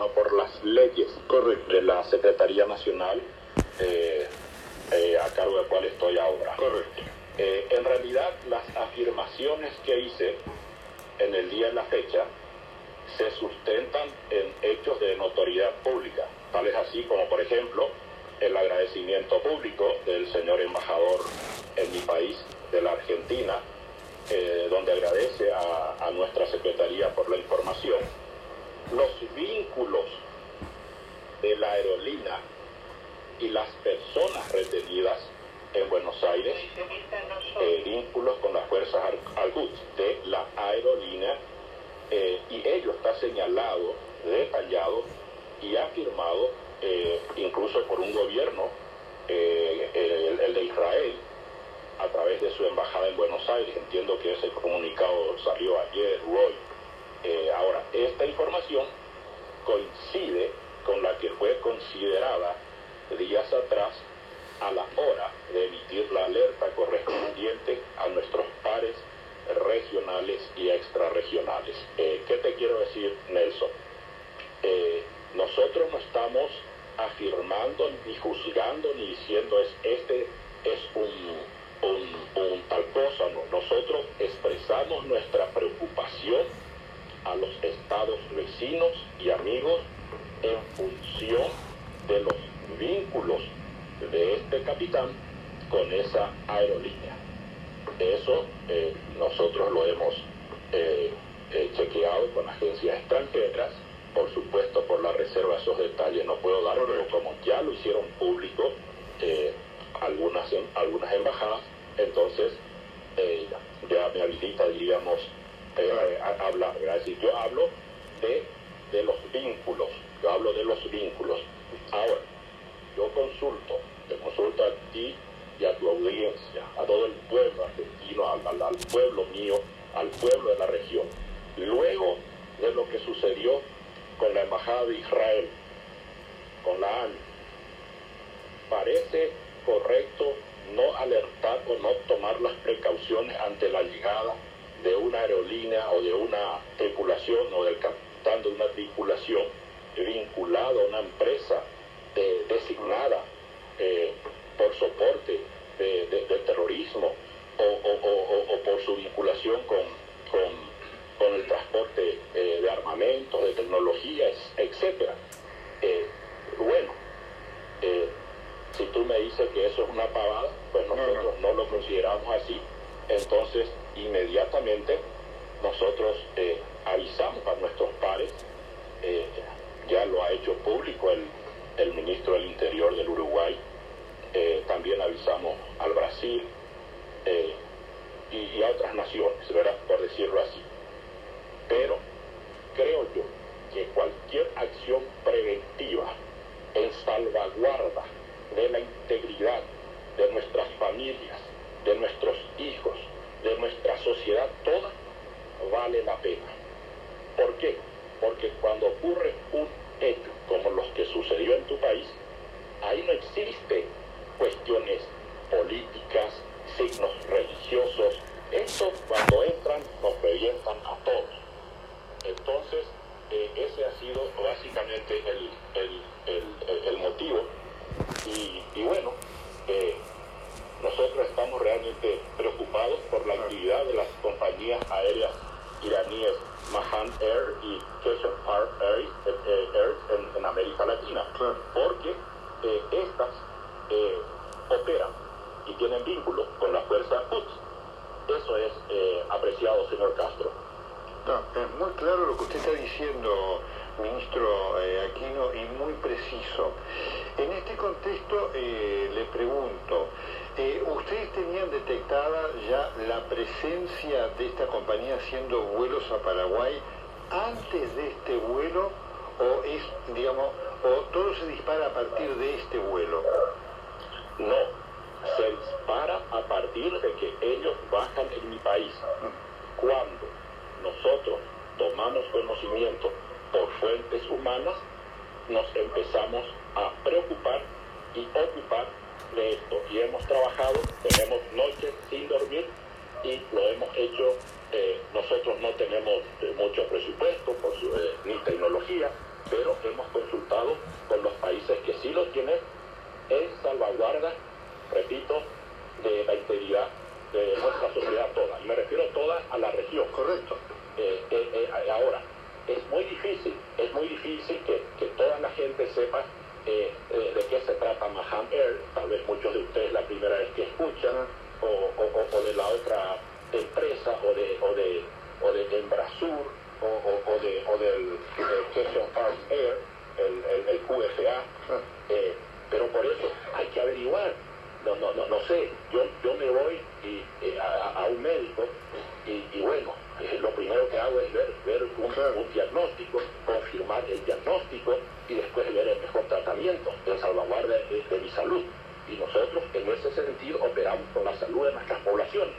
sino por las leyes Correcto. de la Secretaría Nacional eh, eh, a cargo de cual estoy ahora. Correcto. Eh, en realidad, las afirmaciones que hice en el día y la fecha se sustentan en hechos de notoriedad pública, tales así como, por ejemplo, el agradecimiento público del señor embajador en mi país, de la Argentina, eh, donde agradece a, a nuestra Secretaría por la información, los vínculos de la aerolínea y las personas retenidas en Buenos Aires, eh, vínculos con las fuerzas Al- de la aerolínea, eh, y ello está señalado, detallado y afirmado eh, incluso por un gobierno, eh, el, el de Israel, a través de su embajada en Buenos Aires. Entiendo que ese comunicado salió ayer hoy. Eh, ahora, esta información coincide con la que fue considerada días atrás a la hora de emitir la alerta correspondiente a nuestros pares regionales y extrarregionales. Eh, ¿Qué te quiero decir, Nelson? Eh, nosotros no estamos afirmando ni juzgando ni diciendo es este es un, un, tal cosa, no. Nosotros expresamos nuestra preocupación a los estados vecinos y amigos en función de los vínculos de este capitán con esa aerolínea. Eso eh, nosotros lo hemos eh, eh, chequeado con agencias extranjeras, por supuesto por la reserva esos detalles no puedo dar, pero como ya lo hicieron público algunas, algunas embajadas, entonces ya me habilita, diríamos, eh, hablar, ¿verdad? Es yo hablo de, de los vínculos, yo hablo de los vínculos. Ahora, yo consulto, te consulto a ti y a tu audiencia, a todo el pueblo argentino, al, al- al pueblo mío, al pueblo de la región. Luego de lo que sucedió con la Embajada de Israel, con la ANI, parece correcto no alertar o no tomar las precauciones ante la llegada de una aerolínea o de una tripulación o del capitán de una tripulación vinculado a una empresa de- designada eh, por soporte de, terrorismo o, o- o- o- por su vinculación con, con, con el transporte eh, de armamentos, de tecnologías, etcétera. Eh, bueno, eh, si tú me dices que eso es una pavada, pues nosotros no lo consideramos así. Entonces, inmediatamente nosotros eh, avisamos a nuestros pares, eh, ya lo ha hecho público el, el ministro del Interior del Uruguay, eh, también avisamos al Brasil eh, y, naciones, ¿verdad? Por decirlo así. Pero creo yo que cualquier acción preventiva en salvaguarda de la integridad de nuestras familias, de nuestros hijos, de nuestra sociedad toda, vale la pena. ¿Por qué? Porque cuando ocurre un hecho como los que sucedió en tu país, ahí no existe cuestiones políticas, signos religiosos. Esto cuando entran nos revientan a todos. Entonces, eh, ese ha sido básicamente el, el- el- el- el motivo. Y, y bueno, eh, nosotros estamos realmente preocupados por la actividad de las compañías aéreas iraníes Mahan Air y Keshafar Air, eh, eh, Air en, en América Latina, Claro. porque eh, estas eh, operan y tienen vínculo con la fuerza. Eso es eh, apreciado, señor Castro. No, es muy claro lo que usted está diciendo, ministro eh, Aquino, y muy preciso. En este contexto eh, le pregunto, eh, ¿ustedes tenían detectada ya la presencia de esta compañía haciendo vuelos a Paraguay antes de este vuelo o es, digamos, o todo se dispara a partir de este vuelo? No, partir de que ellos bajan en mi país. Cuando nosotros tomamos conocimiento por fuentes humanas, nos empezamos a preocupar y ocupar de esto. Y hemos trabajado, tenemos noches sin dormir y lo hemos hecho. eh, nosotros no tenemos eh, mucho presupuesto por su- eh, ni tecnología, pero hemos consultado con los países que sí lo tienen en salvaguarda, repito, de la integridad de nuestra sociedad toda. Y me refiero toda a la región. Correcto. Eh, eh, eh, ahora, es muy difícil, es muy difícil que, que toda la gente sepa de qué se trata Maham Air. Tal vez muchos de ustedes la primera vez que escuchan, o, o, o de la otra empresa, o de, o de, o de Embrasur, o, o, de, o del Question Farm Air, el, el, el QFA. pero por eso hay que averiguar no, no, no, no sé, yo, yo me voy y, a, un médico y, bueno, eh, lo primero que hago es ver, ver un, diagnóstico, confirmar el diagnóstico y después ver el mejor tratamiento en salvaguarda de, mi salud. Y nosotros en ese sentido operamos con la salud de nuestras poblaciones.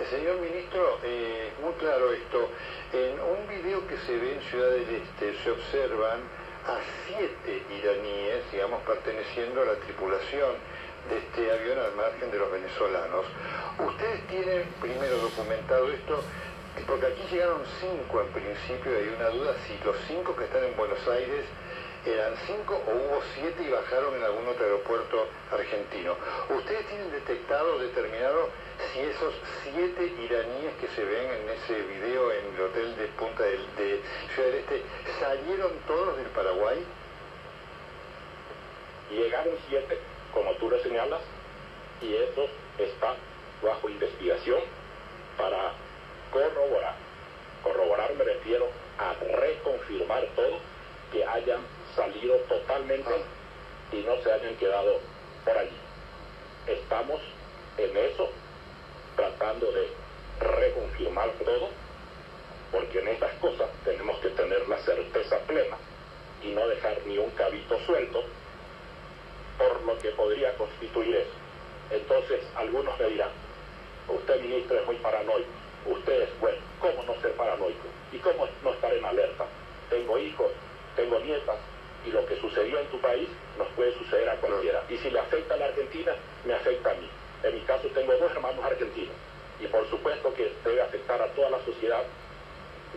Eh, señor ministro, eh, muy claro esto. En un video que se ve en Ciudad del Este se observan a siete iraníes, digamos, perteneciendo a la tripulación de este avión al margen de los venezolanos. Ustedes tienen primero documentado esto, porque aquí llegaron cinco en principio y hay una duda si los cinco que están en Buenos Aires eran cinco o hubo siete y bajaron en algún otro aeropuerto argentino. ¿Ustedes tienen detectado, determinado si esos siete iraníes se ven en ese video en el hotel de Punta del, de Ciudad Este salieron todos del Paraguay? Llegaron siete como tú lo señalas, y eso está bajo investigación para corroborar. Corroborar me refiero a reconfirmar todo, que hayan salido totalmente y no se hayan quedado por allí. Estamos en eso, tratando de reconfirmar todo, porque en estas cosas tenemos que tener la certeza plena y no dejar ni un cabito suelto por lo que podría constituir eso. Entonces, algunos me dirán, usted ministro es muy paranoico, usted es bueno, ¿cómo no ser paranoico? ¿Y cómo no estar en alerta? Tengo hijos, tengo nietas, y lo que sucedió en tu país nos puede suceder a cualquiera. Y si le afecta a la Argentina, me afecta a mí. En mi caso tengo dos hermanos argentinos, y por supuesto que debe afectar a toda la sociedad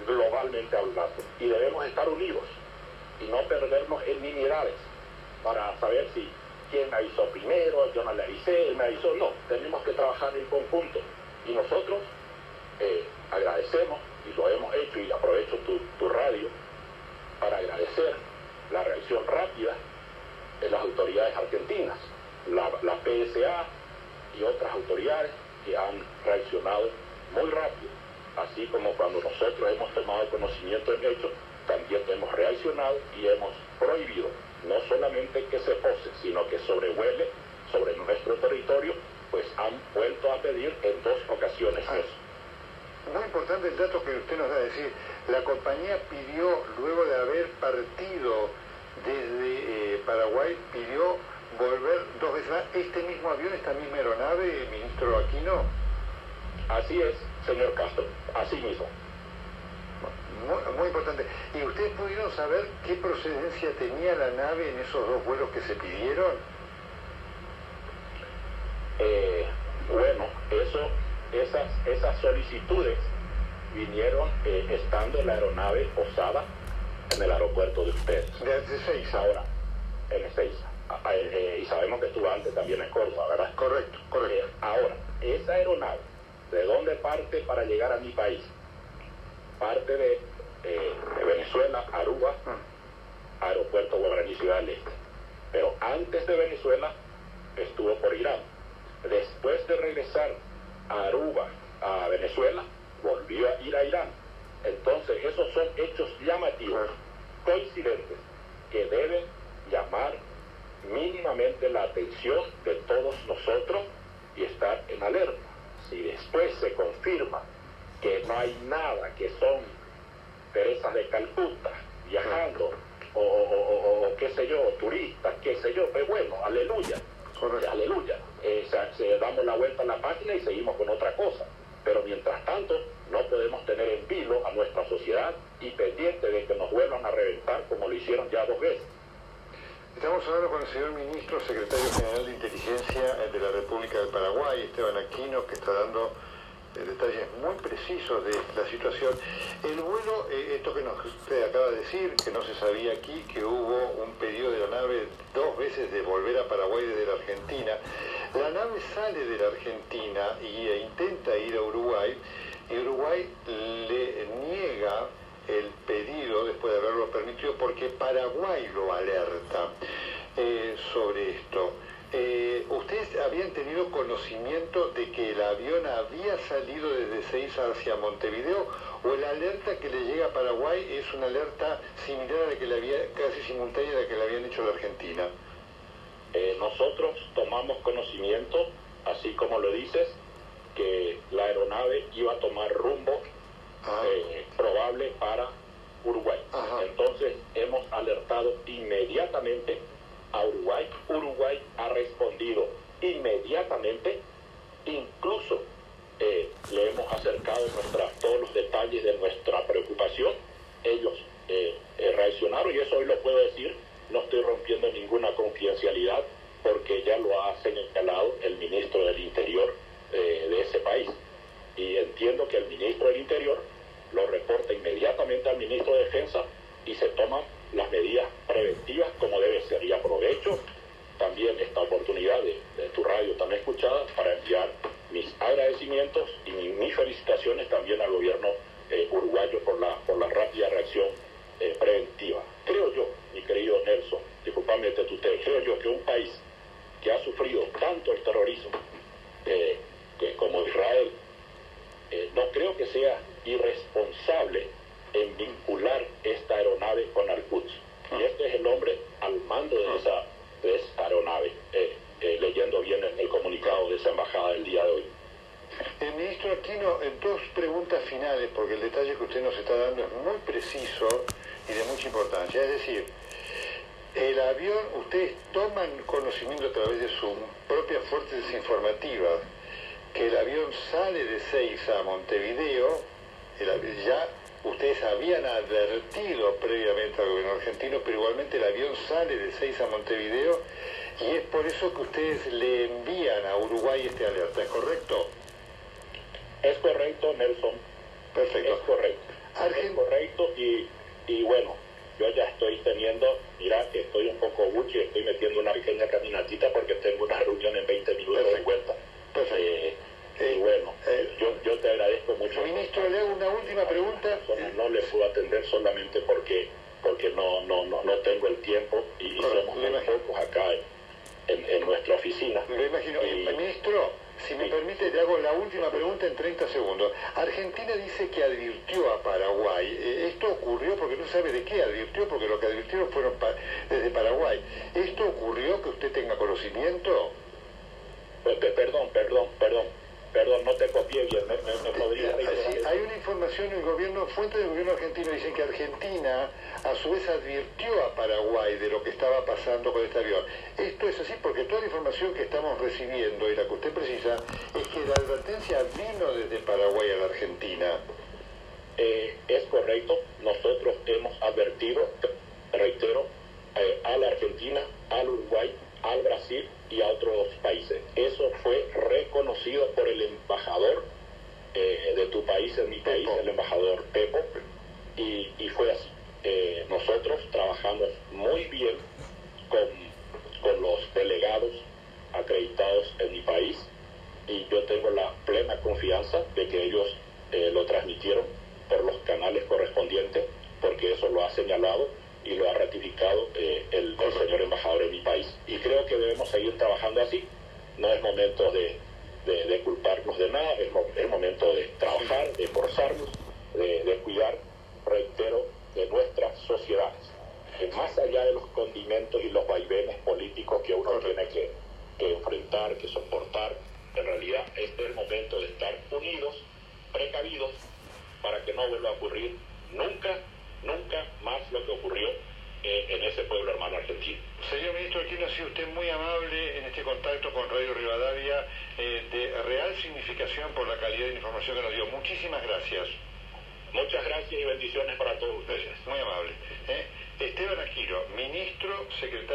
globalmente hablando. Y debemos estar unidos y no perdernos en nimiedades para saber si quién me avisó primero, yo no le avisé, él me avisó, no, tenemos que trabajar en conjunto. Y nosotros eh, agradecemos, y lo hemos hecho, y aprovecho tu, tu radio, para agradecer la reacción rápida de las autoridades argentinas, la, la PSA y otras autoridades que han reaccionado muy rápido, así como cuando nosotros hemos tomado conocimiento del hecho, también hemos reaccionado y hemos prohibido no solamente que se pose, sino que sobrevuele sobre nuestro territorio, pues han vuelto a pedir en dos ocasiones ah, eso. Muy importante el dato que usted nos da, es decir, la compañía pidió, luego de haber partido desde eh, Paraguay, pidió volver dos veces más este mismo avión, esta misma aeronave, ministro Aquino. Así es, señor Castro, así mismo. Muy, importante. ¿Y ustedes pudieron saber qué procedencia tenía la nave en esos dos vuelos que se pidieron? Eh, bueno, eso, esas, esas solicitudes vinieron eh, estando la aeronave posada en el aeropuerto de ustedes. De seis Ahora, en Ezeiza. Ah, eh, y sabemos que estuvo antes también en Córdoba, ¿verdad? Correcto, correcto. ahora, esa aeronave, ¿de dónde parte para llegar a mi país? parte de, eh, de Venezuela, Aruba, aeropuerto Guaraní Ciudad del Este. Pero antes de Venezuela estuvo por Irán. Después de regresar a Aruba, a Venezuela, volvió a ir a Irán. Entonces, esos son hechos llamativos, coincidentes, que deben llamar mínimamente la atención de todos nosotros y estar en alerta. Si después se confirma que no hay nada, que son Teresas de Calcuta viajando, o, qué sé yo, turistas, qué sé yo, pero bueno, aleluya, aleluya. Eh, se, damos la vuelta a la página y seguimos con otra cosa. Pero mientras tanto, no podemos tener en vilo a nuestra sociedad y pendiente de que nos vuelvan a reventar como lo hicieron ya dos veces. Estamos hablando con el señor ministro, secretario general de Inteligencia de la República del Paraguay, Esteban Aquino, que está dando detalles muy precisos de la situación. El vuelo, eh, esto que nos usted acaba de decir, que no se sabía aquí, que hubo un pedido de la nave dos veces de volver a Paraguay desde la Argentina. La nave sale de la Argentina y, e intenta ir a Uruguay, y Uruguay le niega el pedido después de haberlo permitido porque Paraguay lo alerta eh, sobre esto. Eh, ¿Ustedes habían tenido conocimiento de que el avión había salido desde Seiza hacia Montevideo o la alerta que le llega a Paraguay es una alerta similar a la que le había, casi simultánea a la que le habían hecho la Argentina? Eh, nosotros tomamos conocimiento, así como lo dices, que la aeronave iba a tomar rumbo. Eh, probable para Uruguay. Entonces hemos alertado inmediatamente a Uruguay. Uruguay ha respondido inmediatamente, incluso eh, le hemos acercado nuestra, todos los detalles de nuestra preocupación. Ellos eh, eh, reaccionaron y eso hoy lo puedo decir, no estoy rompiendo ninguna confidencialidad porque ya lo ha señalado el ministro del Interior de ese país. Y entiendo que el ministro del Interior lo reporta inmediatamente al ministro de Defensa y se toman las medidas preventivas como debe ser. Y aprovecho también esta oportunidad de, tu radio tan escuchada para enviar mis agradecimientos y mis felicitaciones también al gobierno eh, uruguayo por la, por la rápida reacción eh, preventiva. Creo yo, mi querido Nelson, disculpame te tuteo, creo yo que un país que ha sufrido tanto el terrorismo eh, como Israel, no creo que sea irresponsable en vincular esta aeronave con Al-Quds. Y este es el hombre al mando de esa, aeronave, eh, eh, leyendo bien el, comunicado de esa embajada del día de hoy. El ministro Aquino, dos preguntas finales, porque el detalle que usted nos está dando es muy preciso y de mucha importancia. Es decir, el avión, ustedes toman conocimiento a través de sus propias fuentes informativas que el avión sale de Seiza a Montevideo, el, ya ustedes habían advertido previamente al gobierno argentino, pero igualmente el avión sale de Seis a Montevideo y es por eso que ustedes le envían a Uruguay este alerta, ¿es correcto? Es correcto, Nelson. Perfecto. Es correcto. Es correcto y, y bueno, yo ya estoy teniendo, mira que estoy un poco buchi, estoy metiendo una pequeña caminatita porque tengo una reunión en 20 minutos de vuelta. Perfecto. Eh, y bueno, eh, yo, yo te agradezco mucho. Ministro, le hago una última pregunta. No le puedo atender solamente porque porque no no no, no tengo el tiempo y, somos muy pocos acá en, en, nuestra oficina. Me imagino. Eh, ministro, si me permite, le hago la última pregunta en 30 segundos. Argentina dice que advirtió a Paraguay. Eh, ¿Esto ocurrió porque no sabe de qué advirtió? Porque lo que advirtieron fueron desde Paraguay. ¿Esto ocurrió que usted tenga conocimiento? Perdón, perdón, perdón Perdón, no te copié bien, me, podría Hay una información el gobierno, fuente del gobierno argentino dicen que Argentina a su vez advirtió a Paraguay de lo que estaba pasando con este avión. Esto es así porque toda la información que estamos recibiendo y la que usted precisa es que la advertencia vino desde Paraguay a la Argentina. Eh, es correcto, nosotros hemos advertido, reitero, eh, a la Argentina, al Uruguay, al Brasil y a otros países. Eso fue reconocido por el embajador eh, de tu país en mi país, el embajador Pepo, y, y fue así. Eh, nosotros trabajamos muy bien con, con los delegados acreditados en mi país y yo tengo la plena confianza de que ellos eh, lo transmitieron por los canales correspondientes, porque eso lo ha señalado y lo ha ratificado eh, el, señor embajador en mi país. Y creo que debemos seguir trabajando así. No es momento de, de, culparnos de nada, es, es, momento de trabajar, de esforzarnos, de, de cuidar, reitero, de nuestras sociedades. Más allá de los condimentos y los vaivenes políticos que uno tiene que, que enfrentar, que soportar, en realidad este es el momento de estar unidos, precavidos, para que no vuelva a ocurrir nunca nunca más lo que ocurrió eh, en ese pueblo hermano argentino. Señor ministro, aquí ha sido usted muy amable en este contacto con Radio Rivadavia, eh, de real significación por la calidad de información que nos dio. Muchísimas gracias. Muchas gracias y bendiciones para todos ustedes. Muy amable. ¿eh? Esteban Aquino, ministro, secretario.